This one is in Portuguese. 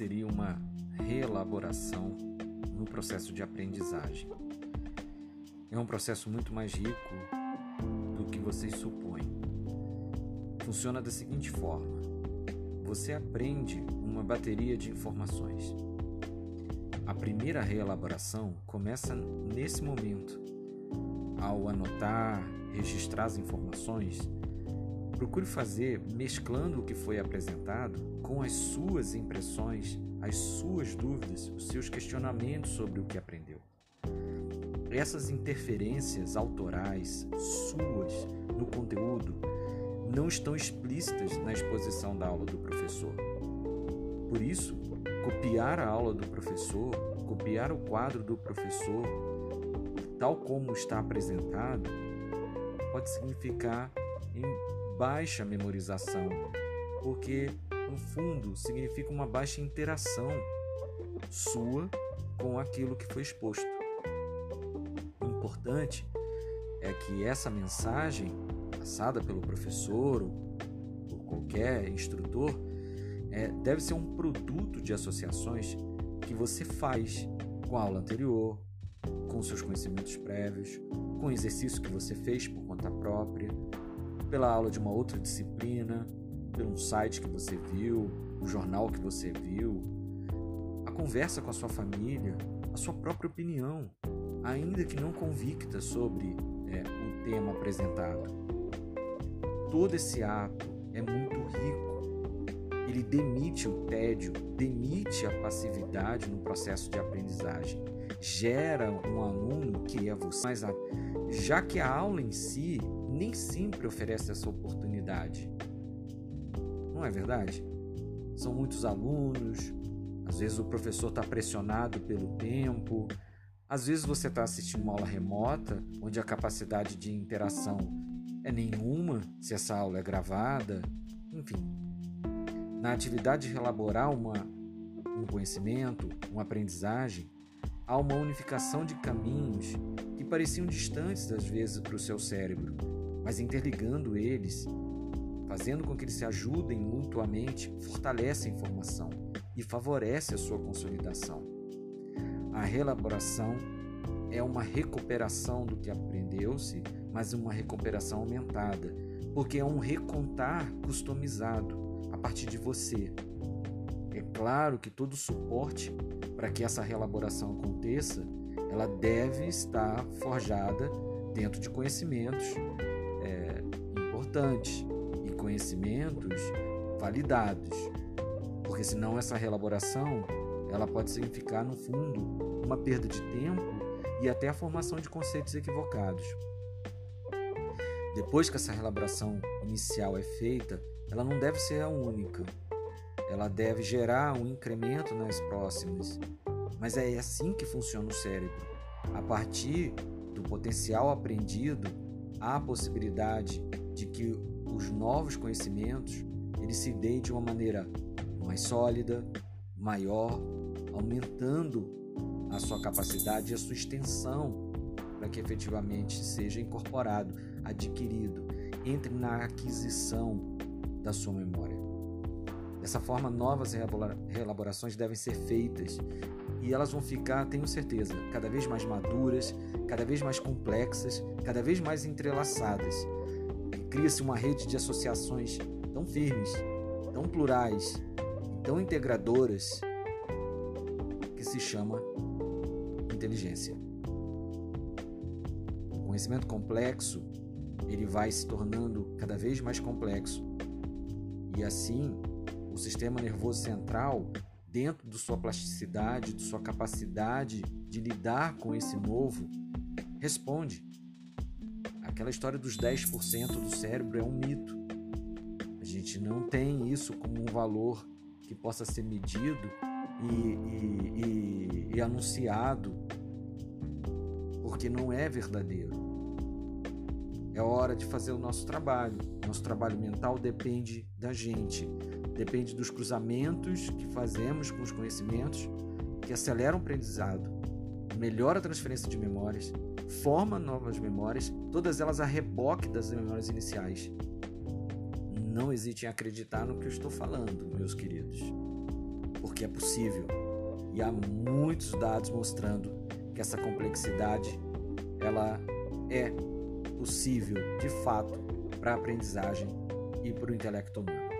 seria uma reelaboração no processo de aprendizagem. É um processo muito mais rico do que vocês supõem. Funciona da seguinte forma: você aprende uma bateria de informações. A primeira reelaboração começa nesse momento. Ao anotar, registrar as informações, procure fazer mesclando o que foi apresentado com as suas impressões, as suas dúvidas, os seus questionamentos sobre o que aprendeu. Essas interferências autorais suas no conteúdo não estão explícitas na exposição da aula do professor. Por isso, copiar a aula do professor, copiar o quadro do professor, tal como está apresentado, pode significar em baixa memorização, porque no fundo significa uma baixa interação sua com aquilo que foi exposto. O importante é que essa mensagem passada pelo professor ou por qualquer instrutor é, deve ser um produto de associações que você faz com a aula anterior, com seus conhecimentos prévios, com o exercício que você fez por conta própria, pela aula de uma outra disciplina, pelo site que você viu, o jornal que você viu, a conversa com a sua família, a sua própria opinião, ainda que não convicta sobre é, o tema apresentado. Todo esse ato é muito rico. Ele demite o tédio, demite a passividade no processo de aprendizagem, gera um aluno que é você, mas já que a aula em si nem sempre oferece essa oportunidade. Não é verdade? São muitos alunos, às vezes o professor está pressionado pelo tempo, às vezes você está assistindo uma aula remota, onde a capacidade de interação é nenhuma, se essa aula é gravada, enfim. Na atividade de elaborar uma, um conhecimento, uma aprendizagem, há uma unificação de caminhos que pareciam distantes às vezes para o seu cérebro, mas interligando eles, fazendo com que eles se ajudem mutuamente, fortalece a informação e favorece a sua consolidação. A reelaboração é uma recuperação do que aprendeu-se, mas uma recuperação aumentada, porque é um recontar customizado a partir de você. É claro que todo suporte para que essa reelaboração aconteça, ela deve estar forjada dentro de conhecimentos é, importantes e conhecimentos validados, porque senão essa reelaboração ela pode significar no fundo uma perda de tempo e até a formação de conceitos equivocados. Depois que essa reelaboração inicial é feita, ela não deve ser a única. Ela deve gerar um incremento nas próximas. Mas é assim que funciona o cérebro. A partir do potencial aprendido, há a possibilidade de que os novos conhecimentos eles se deem de uma maneira mais sólida, maior, aumentando a sua capacidade e a sua extensão para que efetivamente seja incorporado, adquirido, entre na aquisição da sua memória. Dessa forma, novas reelaborações devem ser feitas e elas vão ficar, tenho certeza, cada vez mais maduras, cada vez mais complexas, cada vez mais entrelaçadas. Cria-se uma rede de associações tão firmes, tão plurais, tão integradoras que se chama inteligência. O conhecimento complexo ele vai se tornando cada vez mais complexo e assim o sistema nervoso central dentro de sua plasticidade, de sua capacidade de lidar com esse novo, responde. Aquela história dos 10% do cérebro é um mito. A gente não tem isso como um valor que possa ser medido e, e, e, e anunciado, porque não é verdadeiro. É hora de fazer o nosso trabalho. Nosso trabalho mental depende da gente, depende dos cruzamentos que fazemos com os conhecimentos que aceleram o aprendizado, melhora a transferência de memórias, forma novas memórias, todas elas a reboque das memórias iniciais. Não hesite em acreditar no que eu estou falando, meus queridos. porque é possível. E há muitos dados mostrando que essa complexidade ela é possível, de fato, para a aprendizagem e para o intelecto humano.